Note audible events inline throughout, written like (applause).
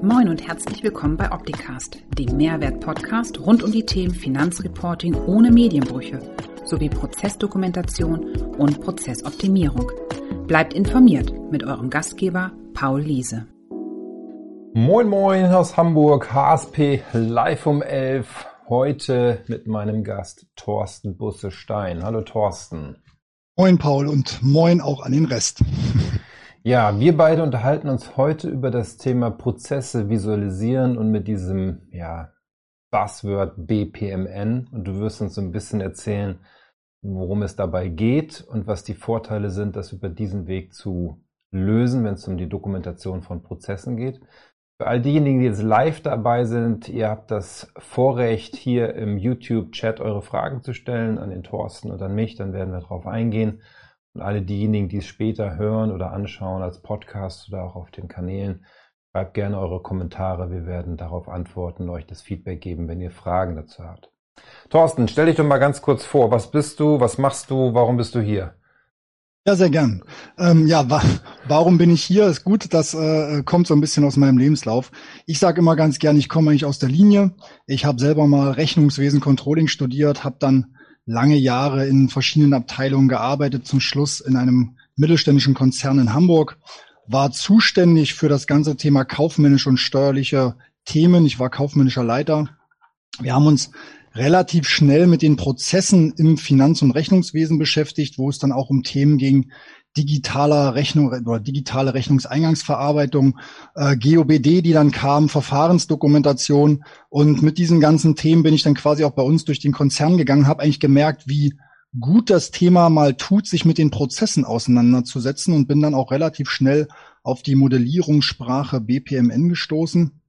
Moin und herzlich willkommen bei Opticast, dem Mehrwert-Podcast rund um die Themen Finanzreporting ohne Medienbrüche sowie Prozessdokumentation und Prozessoptimierung. Bleibt informiert mit eurem Gastgeber Paul Liese. Moin Moin aus Hamburg, HSP live um 11. Heute mit meinem Gast Thorsten Busse-Stein. Hallo Thorsten. Moin Paul und moin auch an den Rest. Ja, wir beide unterhalten uns heute über das Thema Prozesse visualisieren und mit diesem ja, Buzzword BPMN. Und du wirst uns ein bisschen erzählen, worum es dabei geht und was die Vorteile sind, das über diesen Weg zu lösen, wenn es um die Dokumentation von Prozessen geht. Für all diejenigen, die jetzt live dabei sind, ihr habt das Vorrecht, hier im YouTube-Chat eure Fragen zu stellen an den Thorsten und an mich, dann werden wir darauf eingehen. Und alle diejenigen, die es später hören oder anschauen als Podcast oder auch auf den Kanälen, schreibt gerne eure Kommentare. Wir werden darauf antworten und euch das Feedback geben, wenn ihr Fragen dazu habt. Thorsten, stell dich doch mal ganz kurz vor. Was bist du? Was machst du? Warum bist du hier? Ja, sehr gern. Ähm, ja, wa warum bin ich hier? Ist gut, das äh, kommt so ein bisschen aus meinem Lebenslauf. Ich sage immer ganz gern, ich komme eigentlich aus der Linie. Ich habe selber mal Rechnungswesen Controlling studiert, habe dann lange Jahre in verschiedenen Abteilungen gearbeitet, zum Schluss in einem mittelständischen Konzern in Hamburg, war zuständig für das ganze Thema kaufmännische und steuerliche Themen. Ich war kaufmännischer Leiter. Wir haben uns relativ schnell mit den Prozessen im Finanz- und Rechnungswesen beschäftigt, wo es dann auch um Themen ging, digitaler Rechnung oder digitale Rechnungseingangsverarbeitung, äh, GOBD, die dann kam, Verfahrensdokumentation. Und mit diesen ganzen Themen bin ich dann quasi auch bei uns durch den Konzern gegangen, habe eigentlich gemerkt, wie gut das Thema mal tut, sich mit den Prozessen auseinanderzusetzen und bin dann auch relativ schnell auf die Modellierungssprache BPMN gestoßen,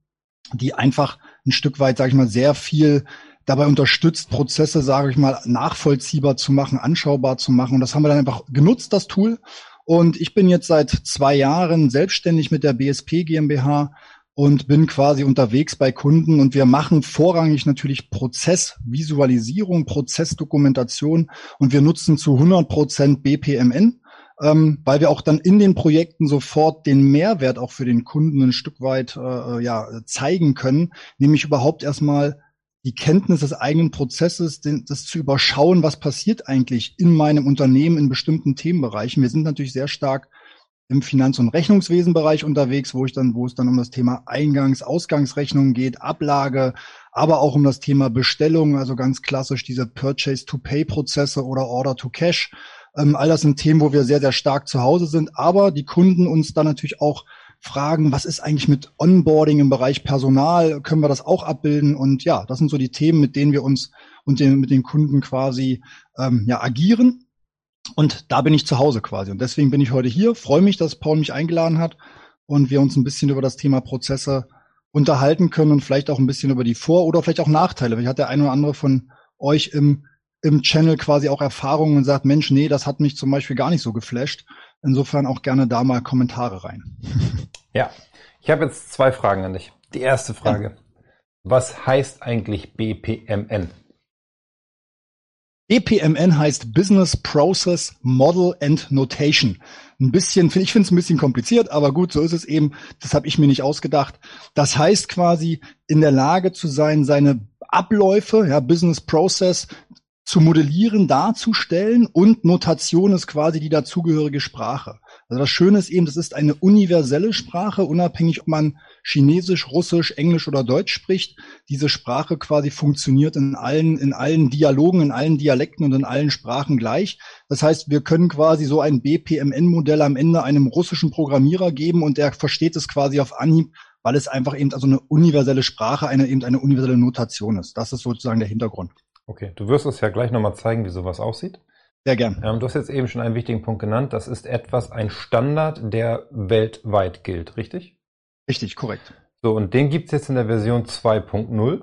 die einfach ein Stück weit, sage ich mal, sehr viel dabei unterstützt, Prozesse, sage ich mal, nachvollziehbar zu machen, anschaubar zu machen. Und das haben wir dann einfach genutzt, das Tool. Und ich bin jetzt seit zwei Jahren selbstständig mit der BSP GmbH und bin quasi unterwegs bei Kunden. Und wir machen vorrangig natürlich Prozessvisualisierung, Prozessdokumentation. Und wir nutzen zu 100 Prozent BPMN, ähm, weil wir auch dann in den Projekten sofort den Mehrwert auch für den Kunden ein Stück weit äh, ja, zeigen können, nämlich überhaupt erstmal die Kenntnis des eigenen Prozesses, den, das zu überschauen, was passiert eigentlich in meinem Unternehmen in bestimmten Themenbereichen. Wir sind natürlich sehr stark im Finanz- und Rechnungswesenbereich unterwegs, wo ich dann, wo es dann um das Thema Eingangs-, Ausgangsrechnungen geht, Ablage, aber auch um das Thema Bestellung, also ganz klassisch diese Purchase-to-Pay-Prozesse oder Order-to-Cash. Ähm, all das sind Themen, wo wir sehr, sehr stark zu Hause sind, aber die Kunden uns dann natürlich auch fragen, was ist eigentlich mit Onboarding im Bereich Personal? Können wir das auch abbilden? Und ja, das sind so die Themen, mit denen wir uns und den, mit den Kunden quasi ähm, ja, agieren. Und da bin ich zu Hause quasi. Und deswegen bin ich heute hier, freue mich, dass Paul mich eingeladen hat und wir uns ein bisschen über das Thema Prozesse unterhalten können und vielleicht auch ein bisschen über die Vor- oder vielleicht auch Nachteile. Vielleicht hat der eine oder andere von euch im, im Channel quasi auch Erfahrungen und sagt, Mensch, nee, das hat mich zum Beispiel gar nicht so geflasht. Insofern auch gerne da mal Kommentare rein. (laughs) Ja, ich habe jetzt zwei Fragen an dich. Die erste Frage. Ja. Was heißt eigentlich BPMN? BPMN heißt Business Process Model and Notation. Ein bisschen, ich finde es ein bisschen kompliziert, aber gut, so ist es eben. Das habe ich mir nicht ausgedacht. Das heißt quasi in der Lage zu sein, seine Abläufe, ja, Business Process zu modellieren, darzustellen und Notation ist quasi die dazugehörige Sprache. Also das Schöne ist eben, das ist eine universelle Sprache, unabhängig ob man Chinesisch, Russisch, Englisch oder Deutsch spricht. Diese Sprache quasi funktioniert in allen, in allen Dialogen, in allen Dialekten und in allen Sprachen gleich. Das heißt, wir können quasi so ein BPMN-Modell am Ende einem russischen Programmierer geben und der versteht es quasi auf Anhieb, weil es einfach eben also eine universelle Sprache, eine eben eine universelle Notation ist. Das ist sozusagen der Hintergrund. Okay, du wirst uns ja gleich nochmal zeigen, wie sowas aussieht. Sehr gern. Ähm, du hast jetzt eben schon einen wichtigen Punkt genannt. Das ist etwas, ein Standard, der weltweit gilt, richtig? Richtig, korrekt. So, und den gibt's jetzt in der Version 2.0.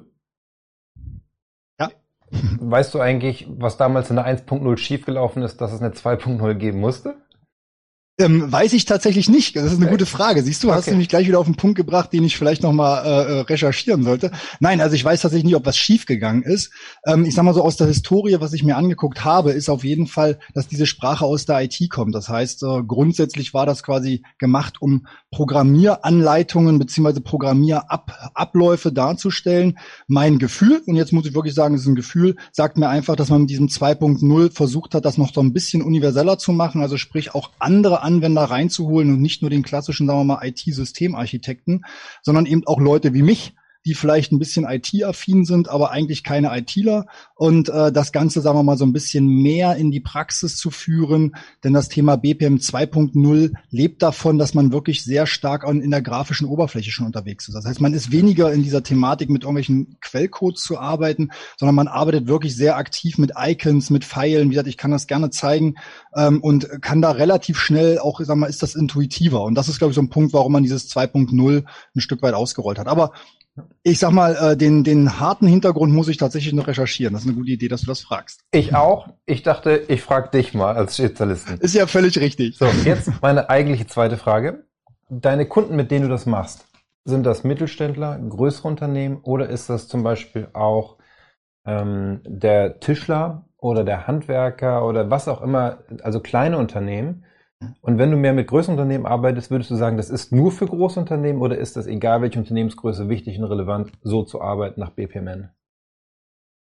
Ja. Weißt du eigentlich, was damals in der 1.0 schiefgelaufen ist, dass es eine 2.0 geben musste? Ähm, weiß ich tatsächlich nicht. Das ist eine okay. gute Frage. Siehst du, okay. hast du mich gleich wieder auf den Punkt gebracht, den ich vielleicht nochmal äh, äh, recherchieren sollte. Nein, also ich weiß tatsächlich nicht, ob was schiefgegangen ist. Ähm, ich sag mal so aus der Historie, was ich mir angeguckt habe, ist auf jeden Fall, dass diese Sprache aus der IT kommt. Das heißt, äh, grundsätzlich war das quasi gemacht, um Programmieranleitungen beziehungsweise Programmierabläufe darzustellen. Mein Gefühl, und jetzt muss ich wirklich sagen, es ist ein Gefühl, sagt mir einfach, dass man mit diesem 2.0 versucht hat, das noch so ein bisschen universeller zu machen, also sprich auch andere Anwender reinzuholen und nicht nur den klassischen, sagen wir mal, IT-Systemarchitekten, sondern eben auch Leute wie mich, die vielleicht ein bisschen IT-affin sind, aber eigentlich keine ITler und äh, das Ganze, sagen wir mal, so ein bisschen mehr in die Praxis zu führen, denn das Thema BPM 2.0 lebt davon, dass man wirklich sehr stark in der grafischen Oberfläche schon unterwegs ist. Das heißt, man ist weniger in dieser Thematik mit irgendwelchen Quellcodes zu arbeiten, sondern man arbeitet wirklich sehr aktiv mit Icons, mit Pfeilen. Wie gesagt, ich kann das gerne zeigen ähm, und kann da relativ schnell auch, wir mal, ist das intuitiver. Und das ist, glaube ich, so ein Punkt, warum man dieses 2.0 ein Stück weit ausgerollt hat. Aber ich sag mal, äh, den, den harten Hintergrund muss ich tatsächlich noch recherchieren. Das ist eine gute Idee, dass du das fragst. Ich auch. Ich dachte, ich frage dich mal als Spezialisten. Ist ja völlig richtig. So, jetzt meine eigentliche zweite Frage. Deine Kunden, mit denen du das machst, sind das Mittelständler, größere Unternehmen oder ist das zum Beispiel auch ähm, der Tischler oder der Handwerker oder was auch immer, also kleine Unternehmen? Und wenn du mehr mit größeren Unternehmen arbeitest, würdest du sagen, das ist nur für große Unternehmen oder ist das, egal welche Unternehmensgröße, wichtig und relevant, so zu arbeiten nach BPMN?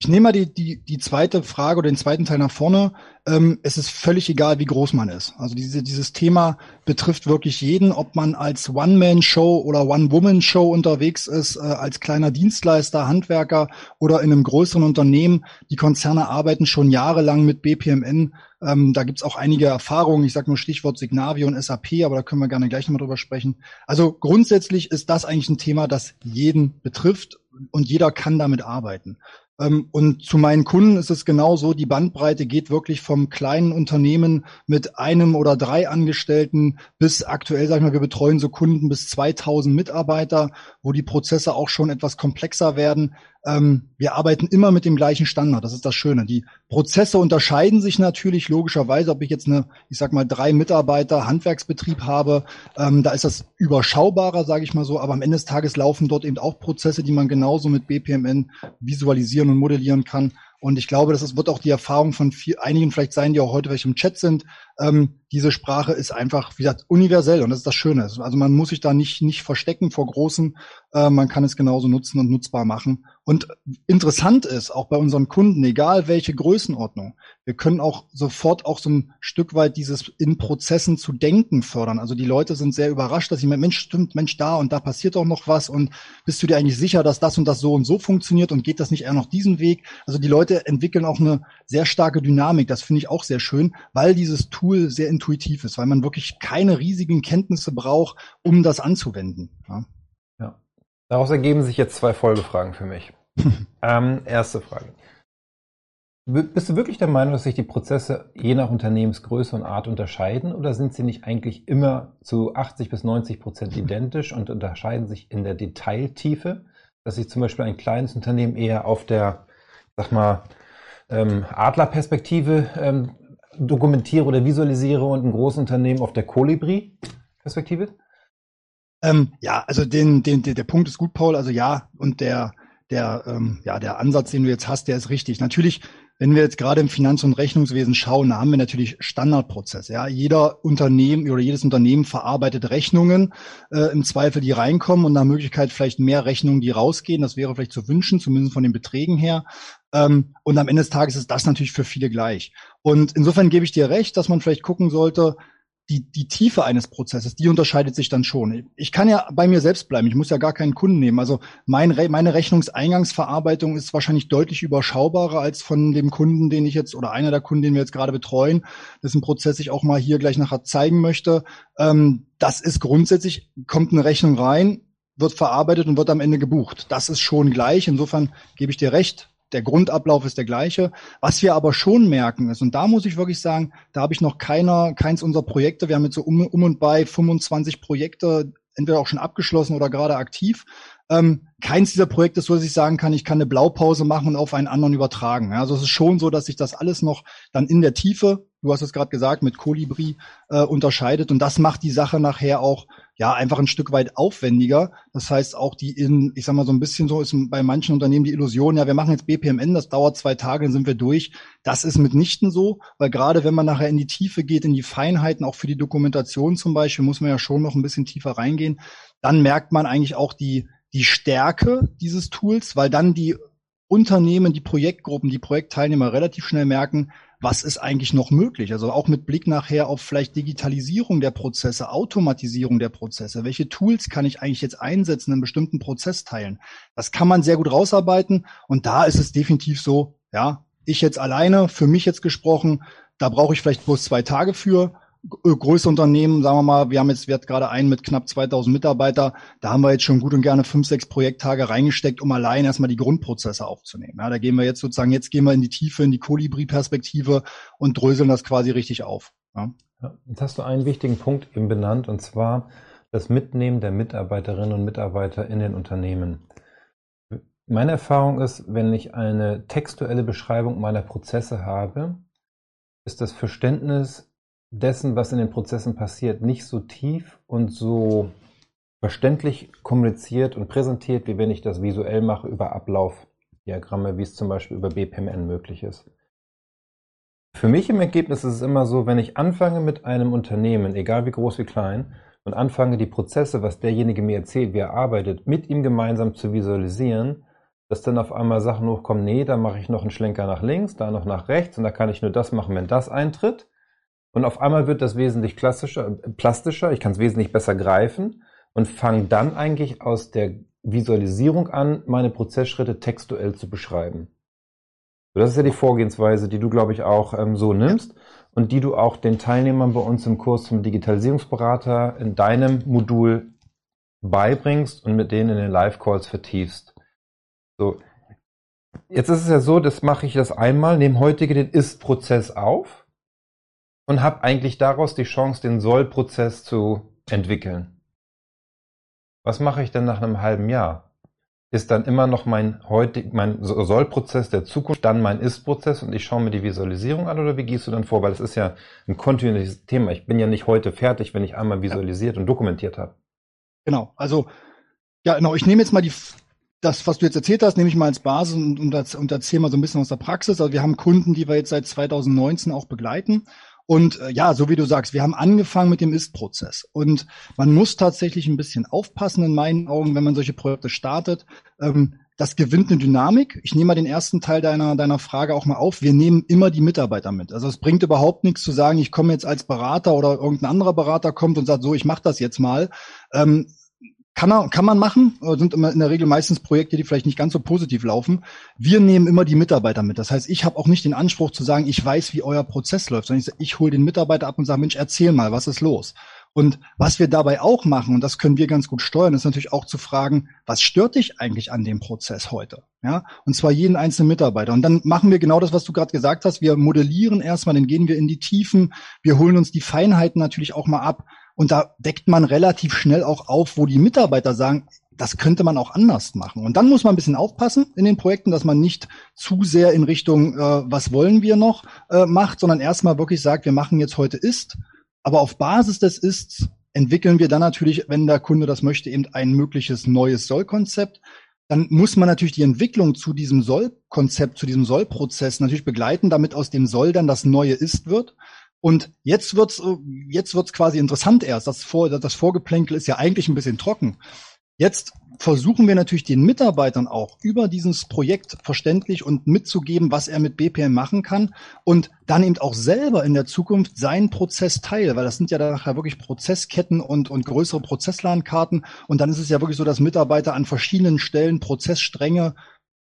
Ich nehme mal die, die, die zweite Frage oder den zweiten Teil nach vorne. Ähm, es ist völlig egal, wie groß man ist. Also diese, dieses Thema betrifft wirklich jeden, ob man als One-Man-Show oder One-Woman-Show unterwegs ist, äh, als kleiner Dienstleister, Handwerker oder in einem größeren Unternehmen. Die Konzerne arbeiten schon jahrelang mit BPMN. Ähm, da gibt's auch einige Erfahrungen. Ich sage nur Stichwort Signavio und SAP, aber da können wir gerne gleich nochmal drüber sprechen. Also grundsätzlich ist das eigentlich ein Thema, das jeden betrifft und jeder kann damit arbeiten. Ähm, und zu meinen Kunden ist es genauso, die Bandbreite geht wirklich vom kleinen Unternehmen mit einem oder drei Angestellten bis aktuell, sagen wir, wir betreuen so Kunden bis 2000 Mitarbeiter, wo die Prozesse auch schon etwas komplexer werden. Ähm, wir arbeiten immer mit dem gleichen Standard. Das ist das Schöne. Die Prozesse unterscheiden sich natürlich logischerweise, ob ich jetzt eine, ich sag mal, drei Mitarbeiter Handwerksbetrieb habe. Ähm, da ist das überschaubarer, sage ich mal so. Aber am Ende des Tages laufen dort eben auch Prozesse, die man genauso mit BPMN visualisieren und modellieren kann. Und ich glaube, das wird auch die Erfahrung von viel, einigen vielleicht sein, die auch heute welche im Chat sind. Ähm, diese Sprache ist einfach, wie gesagt, universell und das ist das Schöne. Also man muss sich da nicht, nicht verstecken vor Großen. Äh, man kann es genauso nutzen und nutzbar machen. Und interessant ist, auch bei unseren Kunden, egal welche Größenordnung, wir können auch sofort auch so ein Stück weit dieses in Prozessen zu denken fördern. Also die Leute sind sehr überrascht, dass sie Mensch, stimmt, Mensch, da und da passiert auch noch was und bist du dir eigentlich sicher, dass das und das so und so funktioniert und geht das nicht eher noch diesen Weg? Also die Leute entwickeln auch eine sehr starke Dynamik. Das finde ich auch sehr schön, weil dieses Tool sehr intuitiv ist, weil man wirklich keine riesigen Kenntnisse braucht, um das anzuwenden. Ja. ja. Daraus ergeben sich jetzt zwei Folgefragen für mich. (laughs) ähm, erste Frage. Bist du wirklich der Meinung, dass sich die Prozesse je nach Unternehmensgröße und Art unterscheiden oder sind sie nicht eigentlich immer zu 80 bis 90 Prozent (laughs) identisch und unterscheiden sich in der Detailtiefe, dass sich zum Beispiel ein kleines Unternehmen eher auf der, sag mal, ähm, Adlerperspektive ähm, dokumentiere oder visualisiere und ein großes Unternehmen auf der Kolibri-Perspektive? Ähm, ja, also den, den, der Punkt ist gut, Paul. Also ja, und der, der, ähm, ja, der Ansatz, den du jetzt hast, der ist richtig. Natürlich, wenn wir jetzt gerade im Finanz- und Rechnungswesen schauen, da haben wir natürlich Standardprozesse. Ja, jeder Unternehmen oder jedes Unternehmen verarbeitet Rechnungen äh, im Zweifel, die reinkommen und nach Möglichkeit vielleicht mehr Rechnungen, die rausgehen. Das wäre vielleicht zu wünschen, zumindest von den Beträgen her. Ähm, und am Ende des Tages ist das natürlich für viele gleich. Und insofern gebe ich dir recht, dass man vielleicht gucken sollte, die, die Tiefe eines Prozesses, die unterscheidet sich dann schon. Ich kann ja bei mir selbst bleiben. Ich muss ja gar keinen Kunden nehmen. Also mein Re meine Rechnungseingangsverarbeitung ist wahrscheinlich deutlich überschaubarer als von dem Kunden, den ich jetzt oder einer der Kunden, den wir jetzt gerade betreuen. Das ist ein Prozess, ich auch mal hier gleich nachher zeigen möchte. Ähm, das ist grundsätzlich, kommt eine Rechnung rein, wird verarbeitet und wird am Ende gebucht. Das ist schon gleich. Insofern gebe ich dir recht der Grundablauf ist der gleiche. Was wir aber schon merken ist, und da muss ich wirklich sagen, da habe ich noch keiner, keins unserer Projekte, wir haben jetzt so um, um und bei 25 Projekte, entweder auch schon abgeschlossen oder gerade aktiv. Ähm, keins dieser Projekte ist so, dass ich sagen kann, ich kann eine Blaupause machen und auf einen anderen übertragen. also es ist schon so, dass sich das alles noch dann in der Tiefe, du hast es gerade gesagt, mit Kolibri äh, unterscheidet. Und das macht die Sache nachher auch ja einfach ein Stück weit aufwendiger. Das heißt auch die in, ich sag mal so ein bisschen so ist bei manchen Unternehmen die Illusion, ja, wir machen jetzt BPMN, das dauert zwei Tage, dann sind wir durch. Das ist mitnichten so, weil gerade wenn man nachher in die Tiefe geht, in die Feinheiten, auch für die Dokumentation zum Beispiel, muss man ja schon noch ein bisschen tiefer reingehen. Dann merkt man eigentlich auch die die Stärke dieses Tools, weil dann die Unternehmen, die Projektgruppen, die Projektteilnehmer relativ schnell merken, was ist eigentlich noch möglich? Also auch mit Blick nachher auf vielleicht Digitalisierung der Prozesse, Automatisierung der Prozesse. Welche Tools kann ich eigentlich jetzt einsetzen in bestimmten Prozessteilen? Das kann man sehr gut rausarbeiten. Und da ist es definitiv so, ja, ich jetzt alleine, für mich jetzt gesprochen, da brauche ich vielleicht bloß zwei Tage für. Äh, größere Unternehmen, sagen wir mal, wir haben jetzt, wir gerade einen mit knapp 2000 Mitarbeiter, da haben wir jetzt schon gut und gerne fünf, sechs Projekttage reingesteckt, um allein erstmal die Grundprozesse aufzunehmen. Ja, da gehen wir jetzt sozusagen, jetzt gehen wir in die Tiefe, in die Kolibri-Perspektive und dröseln das quasi richtig auf. Ja, jetzt hast du einen wichtigen Punkt eben benannt, und zwar das Mitnehmen der Mitarbeiterinnen und Mitarbeiter in den Unternehmen. Meine Erfahrung ist, wenn ich eine textuelle Beschreibung meiner Prozesse habe, ist das Verständnis dessen, was in den Prozessen passiert, nicht so tief und so verständlich kommuniziert und präsentiert, wie wenn ich das visuell mache über Ablaufdiagramme, wie es zum Beispiel über BPMN möglich ist. Für mich im Ergebnis ist es immer so, wenn ich anfange mit einem Unternehmen, egal wie groß wie klein, und anfange die Prozesse, was derjenige mir erzählt, wie er arbeitet, mit ihm gemeinsam zu visualisieren, dass dann auf einmal Sachen hochkommen, nee, da mache ich noch einen Schlenker nach links, da noch nach rechts und da kann ich nur das machen, wenn das eintritt. Und auf einmal wird das wesentlich klassischer, plastischer, ich kann es wesentlich besser greifen und fange dann eigentlich aus der Visualisierung an, meine Prozessschritte textuell zu beschreiben. Das ist ja die Vorgehensweise, die du, glaube ich, auch ähm, so nimmst und die du auch den Teilnehmern bei uns im Kurs zum Digitalisierungsberater in deinem Modul beibringst und mit denen in den Live-Calls vertiefst. So. Jetzt ist es ja so, das mache ich das einmal, nehme heutige den Ist-Prozess auf und habe eigentlich daraus die Chance, den Soll-Prozess zu entwickeln. Was mache ich denn nach einem halben Jahr? Ist dann immer noch mein heutig, mein Soll-Prozess der Zukunft, dann mein Ist-Prozess und ich schaue mir die Visualisierung an oder wie gehst du dann vor? Weil das ist ja ein kontinuierliches Thema. Ich bin ja nicht heute fertig, wenn ich einmal visualisiert ja. und dokumentiert habe. Genau, also ja, genau, ich nehme jetzt mal die das, was du jetzt erzählt hast, nehme ich mal als Basis und, und, und erzähle mal so ein bisschen aus der Praxis. Also wir haben Kunden, die wir jetzt seit 2019 auch begleiten und äh, ja, so wie du sagst, wir haben angefangen mit dem Ist-Prozess. Und man muss tatsächlich ein bisschen aufpassen in meinen Augen, wenn man solche Projekte startet. Ähm, das gewinnt eine Dynamik. Ich nehme mal den ersten Teil deiner, deiner Frage auch mal auf. Wir nehmen immer die Mitarbeiter mit. Also es bringt überhaupt nichts zu sagen, ich komme jetzt als Berater oder irgendein anderer Berater kommt und sagt, so, ich mache das jetzt mal. Ähm, kann, er, kann man machen, sind immer in der Regel meistens Projekte, die vielleicht nicht ganz so positiv laufen. Wir nehmen immer die Mitarbeiter mit. Das heißt, ich habe auch nicht den Anspruch zu sagen, ich weiß, wie euer Prozess läuft, sondern ich, ich hole den Mitarbeiter ab und sage, Mensch, erzähl mal, was ist los? Und was wir dabei auch machen, und das können wir ganz gut steuern, ist natürlich auch zu fragen, was stört dich eigentlich an dem Prozess heute? Ja, und zwar jeden einzelnen Mitarbeiter. Und dann machen wir genau das, was du gerade gesagt hast. Wir modellieren erstmal, dann gehen wir in die Tiefen. Wir holen uns die Feinheiten natürlich auch mal ab. Und da deckt man relativ schnell auch auf, wo die Mitarbeiter sagen, das könnte man auch anders machen. Und dann muss man ein bisschen aufpassen in den Projekten, dass man nicht zu sehr in Richtung, äh, was wollen wir noch, äh, macht, sondern erstmal wirklich sagt, wir machen jetzt heute ist. Aber auf Basis des Ists entwickeln wir dann natürlich, wenn der Kunde das möchte, eben ein mögliches neues Sollkonzept. Dann muss man natürlich die Entwicklung zu diesem Sollkonzept, zu diesem Sollprozess natürlich begleiten, damit aus dem Soll dann das neue Ist wird. Und jetzt wird's, jetzt wird's quasi interessant erst. Das, Vor, das Vorgeplänkel ist ja eigentlich ein bisschen trocken. Jetzt versuchen wir natürlich den Mitarbeitern auch über dieses Projekt verständlich und mitzugeben, was er mit BPM machen kann und dann eben auch selber in der Zukunft seinen Prozess teilen, weil das sind ja nachher wirklich Prozessketten und, und größere Prozesslandkarten und dann ist es ja wirklich so, dass Mitarbeiter an verschiedenen Stellen Prozessstränge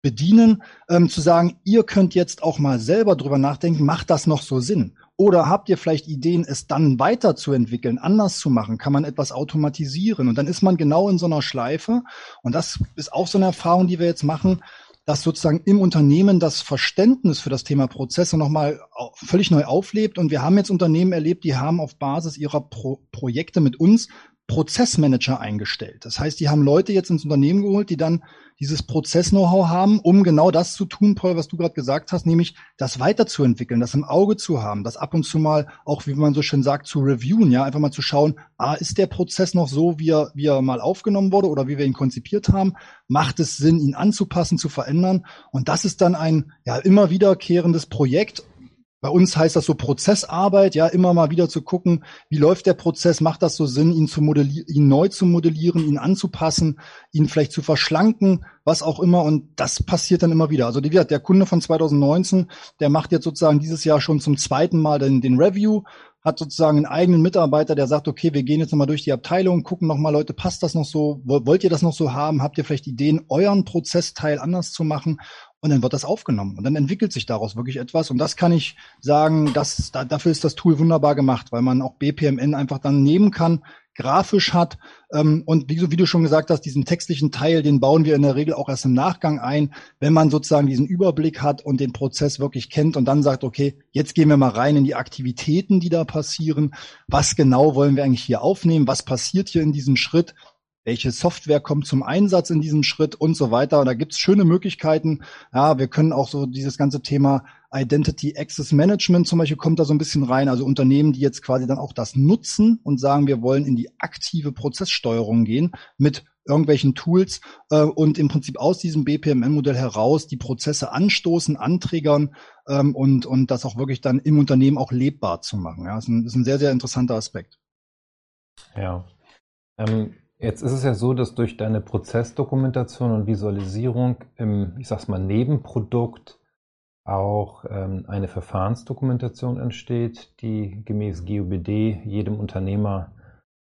bedienen, ähm, zu sagen, ihr könnt jetzt auch mal selber drüber nachdenken, macht das noch so Sinn? Oder habt ihr vielleicht Ideen, es dann weiterzuentwickeln, anders zu machen? Kann man etwas automatisieren? Und dann ist man genau in so einer Schleife. Und das ist auch so eine Erfahrung, die wir jetzt machen, dass sozusagen im Unternehmen das Verständnis für das Thema Prozesse nochmal völlig neu auflebt. Und wir haben jetzt Unternehmen erlebt, die haben auf Basis ihrer Pro Projekte mit uns Prozessmanager eingestellt. Das heißt, die haben Leute jetzt ins Unternehmen geholt, die dann dieses Prozess-Know-how haben, um genau das zu tun, Paul, was du gerade gesagt hast, nämlich das weiterzuentwickeln, das im Auge zu haben, das ab und zu mal auch, wie man so schön sagt, zu reviewen, ja, einfach mal zu schauen, ah, ist der Prozess noch so, wie er, wie er mal aufgenommen wurde oder wie wir ihn konzipiert haben? Macht es Sinn, ihn anzupassen, zu verändern? Und das ist dann ein ja immer wiederkehrendes Projekt bei uns heißt das so Prozessarbeit, ja, immer mal wieder zu gucken, wie läuft der Prozess, macht das so Sinn, ihn zu modellieren, ihn neu zu modellieren, ihn anzupassen, ihn vielleicht zu verschlanken, was auch immer. Und das passiert dann immer wieder. Also der Kunde von 2019, der macht jetzt sozusagen dieses Jahr schon zum zweiten Mal den, den Review, hat sozusagen einen eigenen Mitarbeiter, der sagt, okay, wir gehen jetzt nochmal durch die Abteilung, gucken nochmal, Leute, passt das noch so? Wollt ihr das noch so haben? Habt ihr vielleicht Ideen, euren Prozessteil anders zu machen? Und dann wird das aufgenommen und dann entwickelt sich daraus wirklich etwas. Und das kann ich sagen, das, da, dafür ist das Tool wunderbar gemacht, weil man auch BPMN einfach dann nehmen kann, grafisch hat. Ähm, und wie, wie du schon gesagt hast, diesen textlichen Teil, den bauen wir in der Regel auch erst im Nachgang ein, wenn man sozusagen diesen Überblick hat und den Prozess wirklich kennt und dann sagt, okay, jetzt gehen wir mal rein in die Aktivitäten, die da passieren. Was genau wollen wir eigentlich hier aufnehmen? Was passiert hier in diesem Schritt? Welche Software kommt zum Einsatz in diesem Schritt und so weiter. Und da gibt's schöne Möglichkeiten. Ja, wir können auch so dieses ganze Thema Identity Access Management zum Beispiel kommt da so ein bisschen rein. Also Unternehmen, die jetzt quasi dann auch das nutzen und sagen, wir wollen in die aktive Prozesssteuerung gehen mit irgendwelchen Tools äh, und im Prinzip aus diesem BPMN-Modell heraus die Prozesse anstoßen, anträgern ähm, und, und das auch wirklich dann im Unternehmen auch lebbar zu machen. Ja, das ist ein, ist ein sehr, sehr interessanter Aspekt. Ja. Ähm, Jetzt ist es ja so, dass durch deine Prozessdokumentation und Visualisierung im, ich sag's mal, Nebenprodukt auch ähm, eine Verfahrensdokumentation entsteht, die gemäß GUBD jedem Unternehmer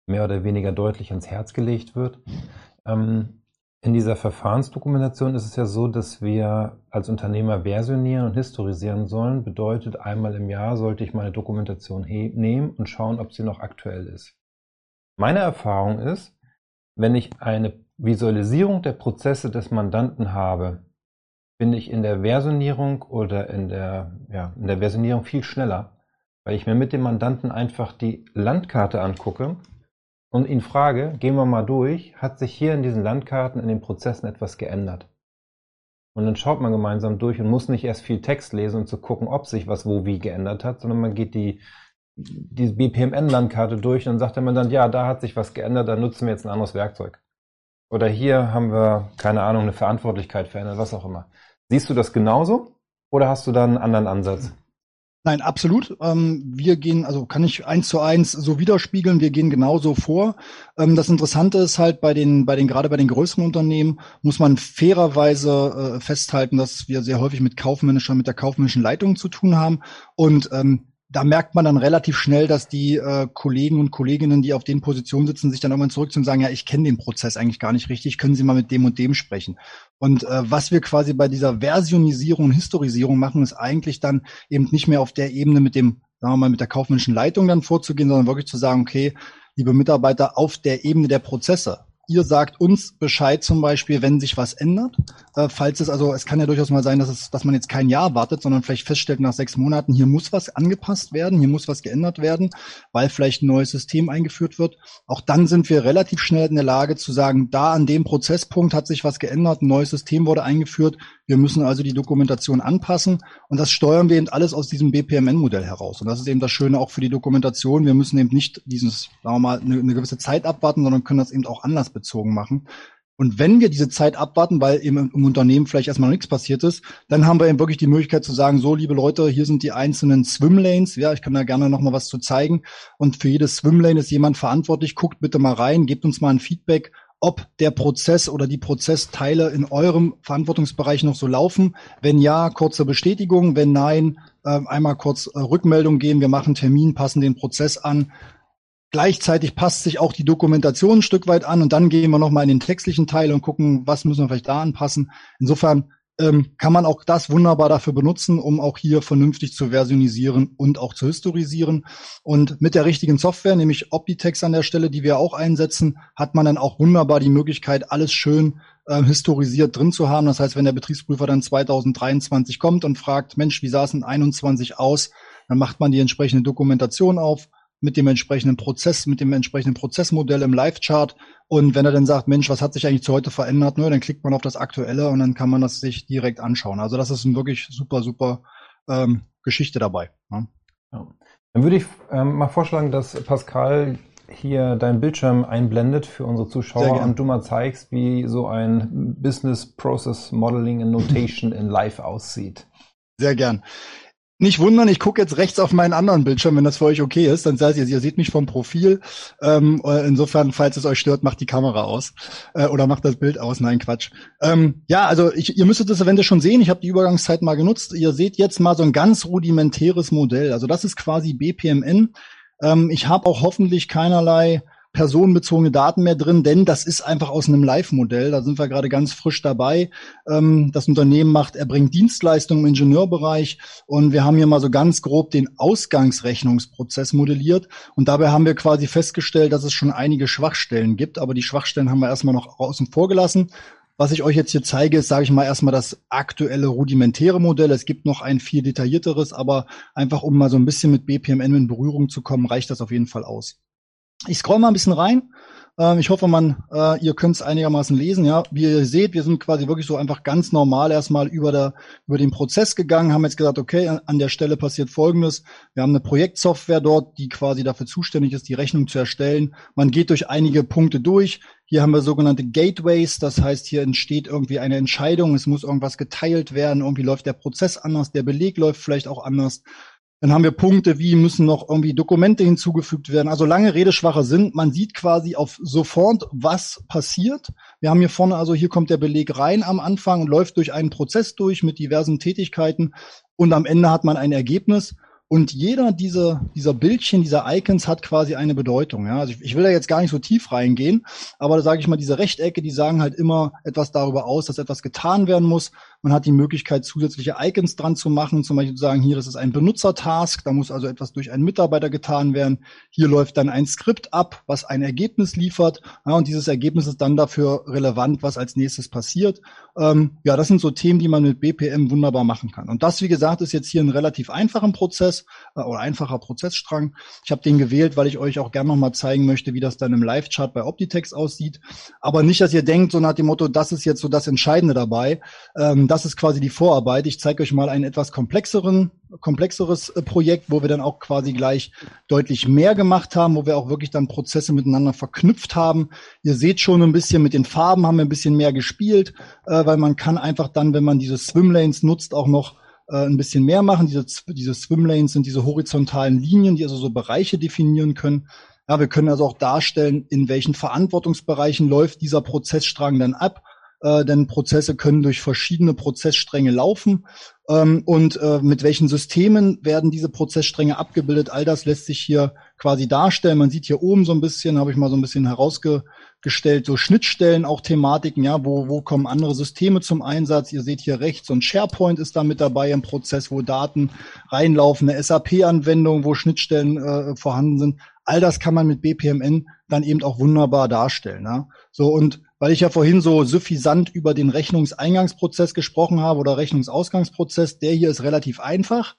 mehr oder weniger deutlich ans Herz gelegt wird. Ähm, in dieser Verfahrensdokumentation ist es ja so, dass wir als Unternehmer versionieren und historisieren sollen. Bedeutet, einmal im Jahr sollte ich meine Dokumentation nehmen und schauen, ob sie noch aktuell ist. Meine Erfahrung ist, wenn ich eine Visualisierung der Prozesse des Mandanten habe, bin ich in der Versionierung oder in der, ja, in der Versionierung viel schneller, weil ich mir mit dem Mandanten einfach die Landkarte angucke und ihn frage, gehen wir mal durch, hat sich hier in diesen Landkarten in den Prozessen etwas geändert? Und dann schaut man gemeinsam durch und muss nicht erst viel Text lesen, um zu gucken, ob sich was wo wie geändert hat, sondern man geht die die BPMN-Landkarte durch und dann sagt der Mandant, ja, da hat sich was geändert, da nutzen wir jetzt ein anderes Werkzeug. Oder hier haben wir, keine Ahnung, eine Verantwortlichkeit verändert, was auch immer. Siehst du das genauso oder hast du da einen anderen Ansatz? Nein, absolut. Ähm, wir gehen, also kann ich eins zu eins so widerspiegeln, wir gehen genauso vor. Ähm, das Interessante ist halt bei den, bei den, gerade bei den größeren Unternehmen muss man fairerweise äh, festhalten, dass wir sehr häufig mit Kaufmännischen, mit der kaufmännischen Leitung zu tun haben. Und ähm, da merkt man dann relativ schnell, dass die äh, Kollegen und Kolleginnen, die auf den Positionen sitzen, sich dann irgendwann zurückziehen und sagen, ja, ich kenne den Prozess eigentlich gar nicht richtig, können Sie mal mit dem und dem sprechen. Und äh, was wir quasi bei dieser Versionisierung und Historisierung machen, ist eigentlich dann eben nicht mehr auf der Ebene mit dem, sagen wir mal, mit der kaufmännischen Leitung dann vorzugehen, sondern wirklich zu sagen, okay, liebe Mitarbeiter, auf der Ebene der Prozesse ihr sagt uns Bescheid zum Beispiel, wenn sich was ändert. Äh, falls es, also es kann ja durchaus mal sein, dass es, dass man jetzt kein Jahr wartet, sondern vielleicht feststellt nach sechs Monaten, hier muss was angepasst werden, hier muss was geändert werden, weil vielleicht ein neues System eingeführt wird. Auch dann sind wir relativ schnell in der Lage zu sagen, da an dem Prozesspunkt hat sich was geändert, ein neues System wurde eingeführt, wir müssen also die Dokumentation anpassen und das steuern wir eben alles aus diesem BPMN-Modell heraus. Und das ist eben das Schöne auch für die Dokumentation. Wir müssen eben nicht dieses, sagen wir mal, eine, eine gewisse Zeit abwarten, sondern können das eben auch anlassbezogen machen. Und wenn wir diese Zeit abwarten, weil eben im Unternehmen vielleicht erstmal noch nichts passiert ist, dann haben wir eben wirklich die Möglichkeit zu sagen, so liebe Leute, hier sind die einzelnen Swimlanes. Ja, ich kann da gerne nochmal was zu zeigen. Und für jedes Swimlane ist jemand verantwortlich. Guckt bitte mal rein, gebt uns mal ein Feedback, ob der Prozess oder die Prozessteile in eurem Verantwortungsbereich noch so laufen. Wenn ja, kurze Bestätigung. Wenn nein, äh, einmal kurz äh, Rückmeldung geben. Wir machen Termin, passen den Prozess an. Gleichzeitig passt sich auch die Dokumentation ein Stück weit an und dann gehen wir nochmal in den textlichen Teil und gucken, was müssen wir vielleicht da anpassen. Insofern ähm, kann man auch das wunderbar dafür benutzen, um auch hier vernünftig zu versionisieren und auch zu historisieren. Und mit der richtigen Software, nämlich Optitex an der Stelle, die wir auch einsetzen, hat man dann auch wunderbar die Möglichkeit, alles schön äh, historisiert drin zu haben. Das heißt, wenn der Betriebsprüfer dann 2023 kommt und fragt, Mensch, wie sah es in 21 aus, dann macht man die entsprechende Dokumentation auf, mit dem entsprechenden Prozess, mit dem entsprechenden Prozessmodell im Live-Chart. Und wenn er dann sagt, Mensch, was hat sich eigentlich zu heute verändert, ne, dann klickt man auf das Aktuelle und dann kann man das sich direkt anschauen. Also das ist eine wirklich super, super ähm, Geschichte dabei. Ne? Ja. Dann würde ich ähm, mal vorschlagen, dass Pascal hier deinen Bildschirm einblendet für unsere Zuschauer und du mal zeigst, wie so ein Business Process Modeling and Notation in Live aussieht. Sehr gern. Nicht wundern, ich gucke jetzt rechts auf meinen anderen Bildschirm, wenn das für euch okay ist. Dann seid ihr, ihr seht mich vom Profil. Ähm, äh, insofern, falls es euch stört, macht die Kamera aus äh, oder macht das Bild aus. Nein, Quatsch. Ähm, ja, also ich, ihr müsstet das eventuell schon sehen. Ich habe die Übergangszeit mal genutzt. Ihr seht jetzt mal so ein ganz rudimentäres Modell. Also das ist quasi BPMN. Ähm, ich habe auch hoffentlich keinerlei personenbezogene Daten mehr drin, denn das ist einfach aus einem Live-Modell. Da sind wir gerade ganz frisch dabei. Ähm, das Unternehmen macht, er bringt Dienstleistungen im Ingenieurbereich und wir haben hier mal so ganz grob den Ausgangsrechnungsprozess modelliert und dabei haben wir quasi festgestellt, dass es schon einige Schwachstellen gibt, aber die Schwachstellen haben wir erstmal noch außen vor gelassen. Was ich euch jetzt hier zeige, ist, sage ich mal, erstmal das aktuelle rudimentäre Modell. Es gibt noch ein viel detaillierteres, aber einfach um mal so ein bisschen mit BPMN in Berührung zu kommen, reicht das auf jeden Fall aus. Ich scroll mal ein bisschen rein. Ähm, ich hoffe, man, äh, ihr könnt es einigermaßen lesen. Ja, wie ihr seht, wir sind quasi wirklich so einfach ganz normal erstmal über der über den Prozess gegangen, haben jetzt gesagt, okay, an der Stelle passiert Folgendes: Wir haben eine Projektsoftware dort, die quasi dafür zuständig ist, die Rechnung zu erstellen. Man geht durch einige Punkte durch. Hier haben wir sogenannte Gateways, das heißt, hier entsteht irgendwie eine Entscheidung, es muss irgendwas geteilt werden, irgendwie läuft der Prozess anders, der Beleg läuft vielleicht auch anders. Dann haben wir Punkte wie müssen noch irgendwie Dokumente hinzugefügt werden. Also lange Rede, schwacher Sinn. Man sieht quasi auf sofort, was passiert. Wir haben hier vorne, also hier kommt der Beleg rein am Anfang und läuft durch einen Prozess durch mit diversen Tätigkeiten und am Ende hat man ein Ergebnis. Und jeder dieser, dieser Bildchen, dieser Icons hat quasi eine Bedeutung. Ja? Also ich, ich will da jetzt gar nicht so tief reingehen, aber da sage ich mal, diese Rechtecke, die sagen halt immer etwas darüber aus, dass etwas getan werden muss. Man hat die Möglichkeit, zusätzliche Icons dran zu machen, zum Beispiel zu sagen, hier ist es ein Benutzertask, da muss also etwas durch einen Mitarbeiter getan werden. Hier läuft dann ein Skript ab, was ein Ergebnis liefert. Ja, und dieses Ergebnis ist dann dafür relevant, was als nächstes passiert. Ähm, ja, das sind so Themen, die man mit BPM wunderbar machen kann. Und das, wie gesagt, ist jetzt hier ein relativ einfacher Prozess äh, oder einfacher Prozessstrang. Ich habe den gewählt, weil ich euch auch gerne nochmal zeigen möchte, wie das dann im Live-Chart bei Optitex aussieht. Aber nicht, dass ihr denkt, so nach dem Motto, das ist jetzt so das Entscheidende dabei. Ähm, das ist quasi die Vorarbeit. Ich zeige euch mal einen etwas komplexeren, komplexeres äh, Projekt, wo wir dann auch quasi gleich deutlich mehr gemacht haben, wo wir auch wirklich dann Prozesse miteinander verknüpft haben. Ihr seht schon ein bisschen mit den Farben haben wir ein bisschen mehr gespielt, äh, weil man kann einfach dann, wenn man diese Swimlanes nutzt, auch noch äh, ein bisschen mehr machen. Diese, diese Swimlanes sind diese horizontalen Linien, die also so Bereiche definieren können. Ja, wir können also auch darstellen, in welchen Verantwortungsbereichen läuft dieser Prozessstrang dann ab. Äh, denn Prozesse können durch verschiedene Prozessstränge laufen. Ähm, und äh, mit welchen Systemen werden diese Prozessstränge abgebildet? All das lässt sich hier quasi darstellen. Man sieht hier oben so ein bisschen, habe ich mal so ein bisschen herausge gestellt, so Schnittstellen, auch Thematiken, ja, wo, wo kommen andere Systeme zum Einsatz? Ihr seht hier rechts, so ein SharePoint ist da mit dabei im Prozess, wo Daten reinlaufen, eine SAP-Anwendung, wo Schnittstellen äh, vorhanden sind. All das kann man mit BPMN dann eben auch wunderbar darstellen. Ja? So und weil ich ja vorhin so suffisant über den Rechnungseingangsprozess gesprochen habe oder Rechnungsausgangsprozess, der hier ist relativ einfach.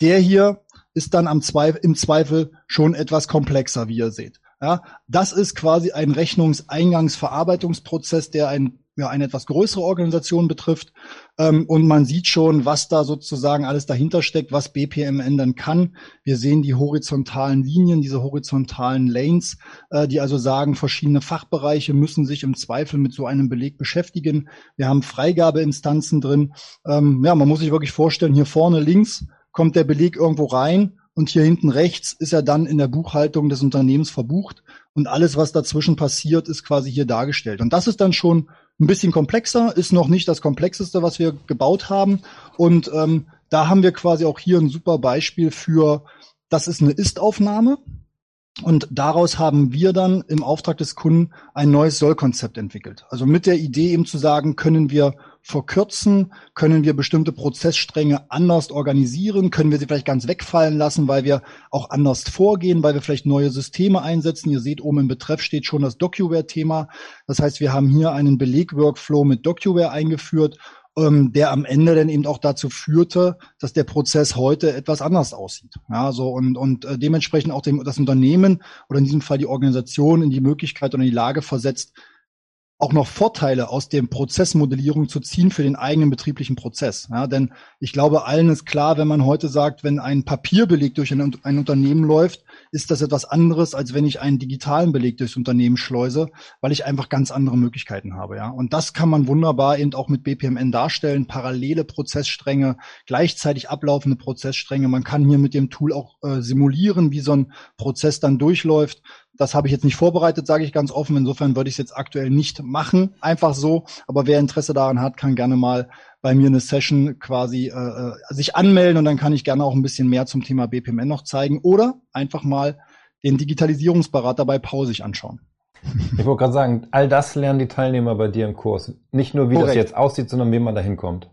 Der hier ist dann am Zweifel, im Zweifel schon etwas komplexer, wie ihr seht. Ja, das ist quasi ein Rechnungseingangsverarbeitungsprozess, der ein, ja, eine etwas größere Organisation betrifft. Ähm, und man sieht schon, was da sozusagen alles dahinter steckt, was BPMN dann kann. Wir sehen die horizontalen Linien, diese horizontalen Lanes, äh, die also sagen, verschiedene Fachbereiche müssen sich im Zweifel mit so einem Beleg beschäftigen. Wir haben Freigabeinstanzen drin. Ähm, ja, man muss sich wirklich vorstellen, hier vorne links kommt der Beleg irgendwo rein und hier hinten rechts ist er dann in der Buchhaltung des Unternehmens verbucht und alles, was dazwischen passiert, ist quasi hier dargestellt. Und das ist dann schon ein bisschen komplexer, ist noch nicht das komplexeste, was wir gebaut haben. Und ähm, da haben wir quasi auch hier ein super Beispiel für, das ist eine Ist-Aufnahme. Und daraus haben wir dann im Auftrag des Kunden ein neues Sollkonzept entwickelt. Also mit der Idee eben zu sagen, können wir verkürzen? Können wir bestimmte Prozessstränge anders organisieren? Können wir sie vielleicht ganz wegfallen lassen, weil wir auch anders vorgehen, weil wir vielleicht neue Systeme einsetzen? Ihr seht oben im Betreff steht schon das DocuWare-Thema. Das heißt, wir haben hier einen Beleg-Workflow mit DocuWare eingeführt ähm, der am Ende dann eben auch dazu führte, dass der Prozess heute etwas anders aussieht. Ja, so und, und äh, dementsprechend auch dem, das Unternehmen oder in diesem Fall die Organisation in die Möglichkeit oder in die Lage versetzt, auch noch Vorteile aus dem Prozessmodellierung zu ziehen für den eigenen betrieblichen Prozess. Ja, denn ich glaube, allen ist klar, wenn man heute sagt, wenn ein Papierbeleg durch ein, ein, Unternehmen läuft, ist das etwas anderes, als wenn ich einen digitalen Beleg durchs Unternehmen schleuse, weil ich einfach ganz andere Möglichkeiten habe. Ja, und das kann man wunderbar eben auch mit BPMN darstellen. Parallele Prozessstränge, gleichzeitig ablaufende Prozessstränge. Man kann hier mit dem Tool auch äh, simulieren, wie so ein Prozess dann durchläuft. Das habe ich jetzt nicht vorbereitet, sage ich ganz offen. Insofern würde ich es jetzt aktuell nicht machen, einfach so. Aber wer Interesse daran hat, kann gerne mal bei mir eine Session quasi äh, äh sich anmelden und dann kann ich gerne auch ein bisschen mehr zum Thema BPMN noch zeigen oder einfach mal den Digitalisierungsberater bei Pausig anschauen. Ich wollte gerade sagen, all das lernen die Teilnehmer bei dir im Kurs. Nicht nur, wie Korrekt. das jetzt aussieht, sondern wie man da hinkommt.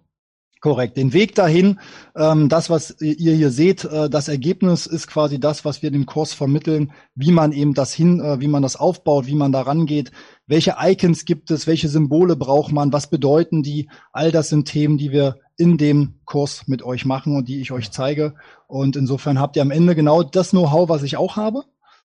Korrekt. Den Weg dahin, ähm, das, was ihr hier seht, äh, das Ergebnis ist quasi das, was wir dem Kurs vermitteln, wie man eben das hin, äh, wie man das aufbaut, wie man da rangeht, welche Icons gibt es, welche Symbole braucht man, was bedeuten die, all das sind Themen, die wir in dem Kurs mit euch machen und die ich euch zeige. Und insofern habt ihr am Ende genau das Know-how, was ich auch habe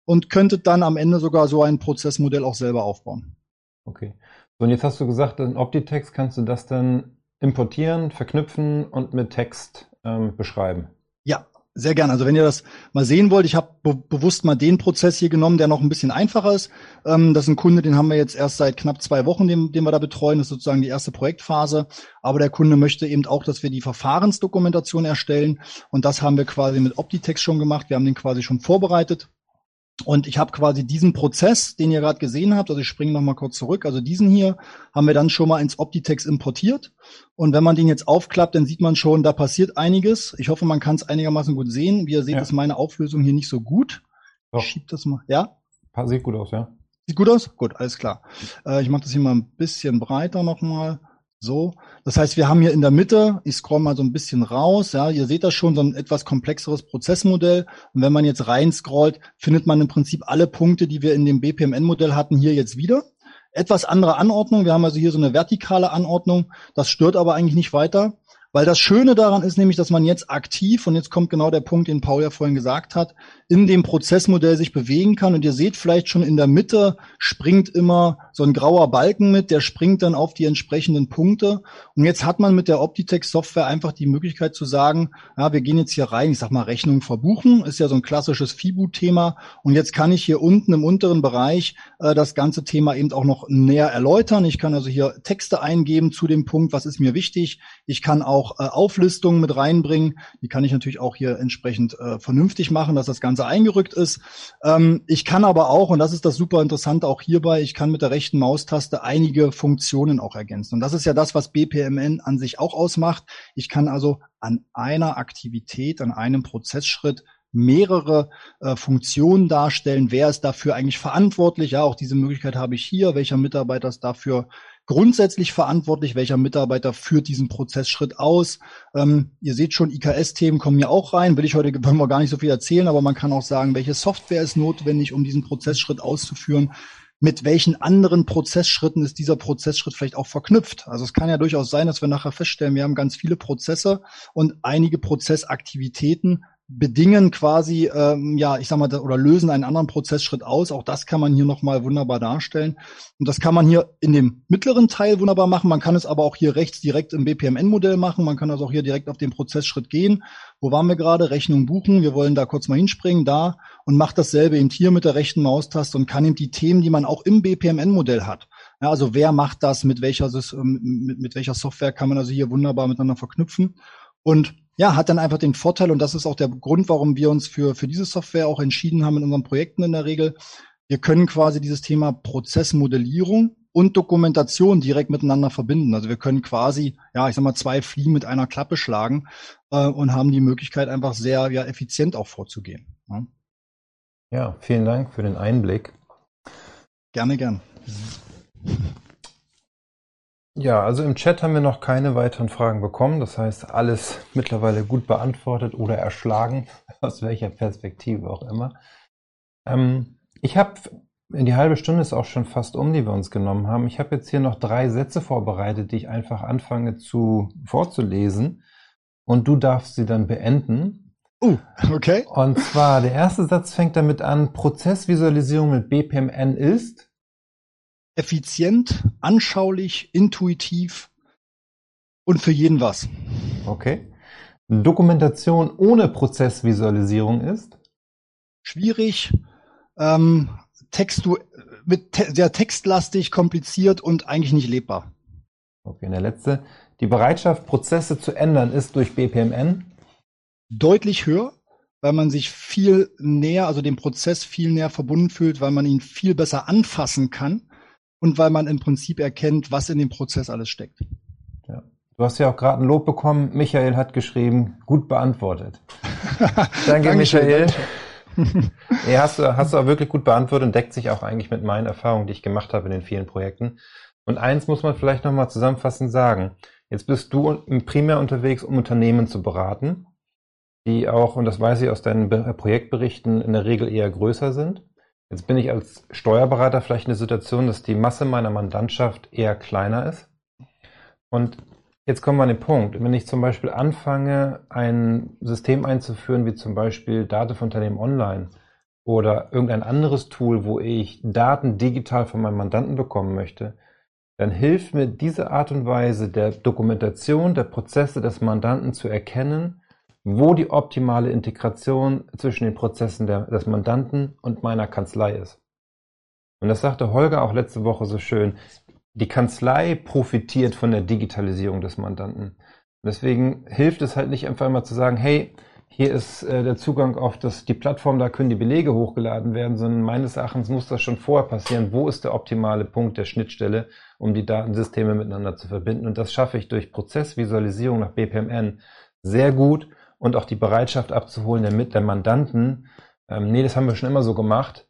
und könntet dann am Ende sogar so ein Prozessmodell auch selber aufbauen. Okay. So, und jetzt hast du gesagt, in Optitext kannst du das dann importieren, verknüpfen und mit Text ähm, beschreiben. Ja, sehr gerne. Also wenn ihr das mal sehen wollt, ich habe be bewusst mal den Prozess hier genommen, der noch ein bisschen einfacher ist. Ähm, das ist ein Kunde, den haben wir jetzt erst seit knapp zwei Wochen, den, den wir da betreuen. Das ist sozusagen die erste Projektphase. Aber der Kunde möchte eben auch, dass wir die Verfahrensdokumentation erstellen. Und das haben wir quasi mit Optitext schon gemacht. Wir haben den quasi schon vorbereitet. Und ich habe quasi diesen Prozess, den ihr gerade gesehen habt, also ich springe nochmal kurz zurück, also diesen hier haben wir dann schon mal ins Optitex importiert. Und wenn man den jetzt aufklappt, dann sieht man schon, da passiert einiges. Ich hoffe, man kann es einigermaßen gut sehen. Wie ihr seht, ja. ist meine Auflösung hier nicht so gut. Doch. Ich schieb das mal. Ja? Sieht gut aus, ja. Sieht gut aus? Gut, alles klar. Äh, ich mache das hier mal ein bisschen breiter nochmal. So. Das heißt, wir haben hier in der Mitte, ich scroll mal so ein bisschen raus, ja, ihr seht das schon, so ein etwas komplexeres Prozessmodell. Und wenn man jetzt rein scrollt, findet man im Prinzip alle Punkte, die wir in dem BPMN-Modell hatten, hier jetzt wieder. Etwas andere Anordnung. Wir haben also hier so eine vertikale Anordnung. Das stört aber eigentlich nicht weiter. Weil das Schöne daran ist nämlich, dass man jetzt aktiv, und jetzt kommt genau der Punkt, den Paul ja vorhin gesagt hat, in dem Prozessmodell sich bewegen kann. Und ihr seht vielleicht schon in der Mitte springt immer so ein grauer Balken mit, der springt dann auf die entsprechenden Punkte. Und jetzt hat man mit der Optitex Software einfach die Möglichkeit zu sagen, ja, wir gehen jetzt hier rein, ich sag mal Rechnung verbuchen, ist ja so ein klassisches FIBU-Thema. Und jetzt kann ich hier unten im unteren Bereich äh, das ganze Thema eben auch noch näher erläutern. Ich kann also hier Texte eingeben zu dem Punkt, was ist mir wichtig. Ich kann auch auch äh, Auflistungen mit reinbringen. Die kann ich natürlich auch hier entsprechend äh, vernünftig machen, dass das Ganze eingerückt ist. Ähm, ich kann aber auch, und das ist das super Interessante auch hierbei, ich kann mit der rechten Maustaste einige Funktionen auch ergänzen. Und das ist ja das, was BPMN an sich auch ausmacht. Ich kann also an einer Aktivität, an einem Prozessschritt mehrere äh, Funktionen darstellen. Wer ist dafür eigentlich verantwortlich? Ja, auch diese Möglichkeit habe ich hier. Welcher Mitarbeiter ist dafür grundsätzlich verantwortlich, welcher Mitarbeiter führt diesen Prozessschritt aus. Ähm, ihr seht schon, IKS-Themen kommen ja auch rein. Will ich heute wollen wir gar nicht so viel erzählen, aber man kann auch sagen, welche Software ist notwendig, um diesen Prozessschritt auszuführen. Mit welchen anderen Prozessschritten ist dieser Prozessschritt vielleicht auch verknüpft? Also es kann ja durchaus sein, dass wir nachher feststellen, wir haben ganz viele Prozesse und einige Prozessaktivitäten bedingen quasi, ähm, ja, ich sag mal, oder lösen einen anderen Prozessschritt aus. Auch das kann man hier nochmal wunderbar darstellen. Und das kann man hier in dem mittleren Teil wunderbar machen. Man kann es aber auch hier rechts direkt im BPMN-Modell machen. Man kann also auch hier direkt auf den Prozessschritt gehen. Wo waren wir gerade? Rechnung buchen. Wir wollen da kurz mal hinspringen, da und macht dasselbe eben hier mit der rechten Maustaste und kann eben die Themen, die man auch im BPMN-Modell hat. Ja, also wer macht das? Mit welcher, mit, mit welcher Software kann man also hier wunderbar miteinander verknüpfen? Und ja, hat dann einfach den Vorteil, und das ist auch der Grund, warum wir uns für, für diese Software auch entschieden haben in unseren Projekten in der Regel. Wir können quasi dieses Thema Prozessmodellierung und Dokumentation direkt miteinander verbinden. Also wir können quasi, ja, ich sag mal, zwei Fliegen mit einer Klappe schlagen äh, und haben die Möglichkeit, einfach sehr ja, effizient auch vorzugehen. Ja. ja, vielen Dank für den Einblick. Gerne, gern. Ja, also im Chat haben wir noch keine weiteren Fragen bekommen. Das heißt, alles mittlerweile gut beantwortet oder erschlagen, (laughs) aus welcher Perspektive auch immer. Ähm, ich habe die halbe Stunde ist auch schon fast um, die wir uns genommen haben. Ich habe jetzt hier noch drei Sätze vorbereitet, die ich einfach anfange zu vorzulesen. Und du darfst sie dann beenden. Uh, (laughs) okay. Und zwar, der erste Satz fängt damit an, Prozessvisualisierung mit BPMN ist effizient, anschaulich, intuitiv und für jeden was. Okay. Dokumentation ohne Prozessvisualisierung ist schwierig, ähm, textu mit te sehr textlastig, kompliziert und eigentlich nicht lebbar. Okay, der letzte. Die Bereitschaft, Prozesse zu ändern, ist durch BPMN deutlich höher, weil man sich viel näher, also dem Prozess viel näher verbunden fühlt, weil man ihn viel besser anfassen kann und weil man im Prinzip erkennt, was in dem Prozess alles steckt. Ja. Du hast ja auch gerade ein Lob bekommen. Michael hat geschrieben, gut beantwortet. (laughs) Danke, Michael. Danke. (laughs) ja, hast du, hast du auch wirklich gut beantwortet und deckt sich auch eigentlich mit meinen Erfahrungen, die ich gemacht habe in den vielen Projekten. Und eins muss man vielleicht nochmal zusammenfassend sagen. Jetzt bist du primär unterwegs, um Unternehmen zu beraten, die auch, und das weiß ich aus deinen Projektberichten, in der Regel eher größer sind. Jetzt bin ich als Steuerberater vielleicht in der Situation, dass die Masse meiner Mandantschaft eher kleiner ist. Und Jetzt kommen wir an den Punkt. Wenn ich zum Beispiel anfange, ein System einzuführen, wie zum Beispiel Daten von Unternehmen online oder irgendein anderes Tool, wo ich Daten digital von meinem Mandanten bekommen möchte, dann hilft mir diese Art und Weise der Dokumentation der Prozesse des Mandanten zu erkennen, wo die optimale Integration zwischen den Prozessen der, des Mandanten und meiner Kanzlei ist. Und das sagte Holger auch letzte Woche so schön die Kanzlei profitiert von der Digitalisierung des Mandanten. Deswegen hilft es halt nicht einfach immer zu sagen, hey, hier ist äh, der Zugang auf das, die Plattform, da können die Belege hochgeladen werden, sondern meines Erachtens muss das schon vorher passieren. Wo ist der optimale Punkt der Schnittstelle, um die Datensysteme miteinander zu verbinden? Und das schaffe ich durch Prozessvisualisierung nach BPMN sehr gut und auch die Bereitschaft abzuholen, der, mit der Mandanten, ähm, nee, das haben wir schon immer so gemacht,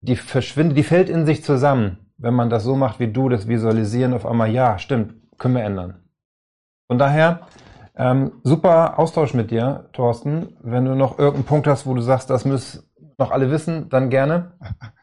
die verschwindet, die fällt in sich zusammen wenn man das so macht wie du, das Visualisieren auf einmal, ja, stimmt, können wir ändern. Von daher, ähm, super Austausch mit dir, Thorsten. Wenn du noch irgendeinen Punkt hast, wo du sagst, das müssen noch alle wissen, dann gerne. (laughs)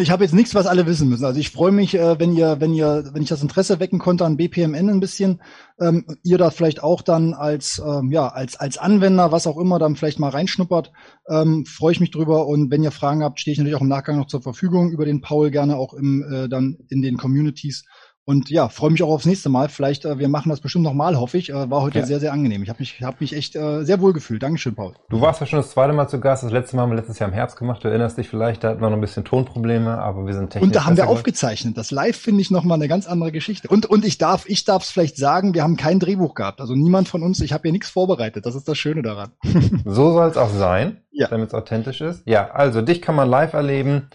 Ich habe jetzt nichts, was alle wissen müssen. Also ich freue mich, äh, wenn ihr, wenn ihr, wenn ich das Interesse wecken konnte an BPMN ein bisschen, ähm, ihr da vielleicht auch dann als, ähm, ja, als, als Anwender, was auch immer, dann vielleicht mal reinschnuppert, ähm, freue ich mich drüber. Und wenn ihr Fragen habt, stehe ich natürlich auch im Nachgang noch zur Verfügung über den Paul gerne auch im, äh, dann in den Communities. Und ja, freue mich auch aufs nächste Mal. Vielleicht, äh, wir machen das bestimmt nochmal, hoffe ich. Äh, war heute ja. sehr, sehr angenehm. Ich habe mich, hab mich echt äh, sehr wohl gefühlt. Dankeschön, Paul. Du warst ja schon das zweite Mal zu Gast. Das letzte Mal haben wir letztes Jahr im Herbst gemacht. Du erinnerst dich vielleicht, da hatten wir noch ein bisschen Tonprobleme, aber wir sind technisch. Und da haben wir aufgezeichnet. Das Live finde ich nochmal eine ganz andere Geschichte. Und, und ich darf, ich darf es vielleicht sagen, wir haben kein Drehbuch gehabt. Also niemand von uns, ich habe hier nichts vorbereitet. Das ist das Schöne daran. (laughs) so soll es auch sein, ja. damit es authentisch ist. Ja, also dich kann man live erleben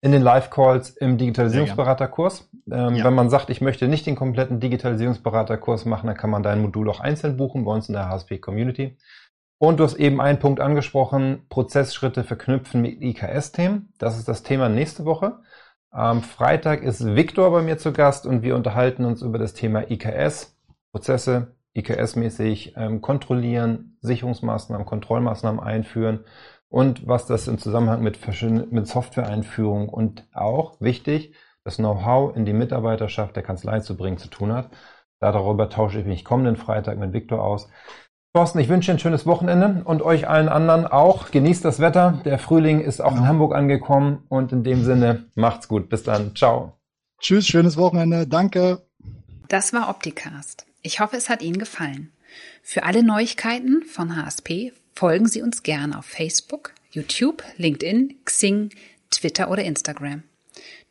in den Live-Calls im Digitalisierungsberaterkurs. Ähm, ja. Wenn man sagt, ich möchte nicht den kompletten Digitalisierungsberaterkurs machen, dann kann man dein Modul auch einzeln buchen bei uns in der HSP Community. Und du hast eben einen Punkt angesprochen, Prozessschritte verknüpfen mit IKS-Themen. Das ist das Thema nächste Woche. Am Freitag ist Viktor bei mir zu Gast und wir unterhalten uns über das Thema IKS, Prozesse IKS-mäßig ähm, kontrollieren, Sicherungsmaßnahmen, Kontrollmaßnahmen einführen und was das im Zusammenhang mit, mit Software-Einführung und auch wichtig, das Know-how in die Mitarbeiterschaft der Kanzlei zu bringen, zu tun hat. Darüber tausche ich mich kommenden Freitag mit Viktor aus. Thorsten, ich wünsche dir ein schönes Wochenende und euch allen anderen auch. Genießt das Wetter. Der Frühling ist auch in Hamburg angekommen und in dem Sinne macht's gut. Bis dann. Ciao. Tschüss, schönes Wochenende. Danke. Das war Opticast. Ich hoffe, es hat Ihnen gefallen. Für alle Neuigkeiten von HSP Folgen Sie uns gerne auf Facebook, YouTube, LinkedIn, Xing, Twitter oder Instagram.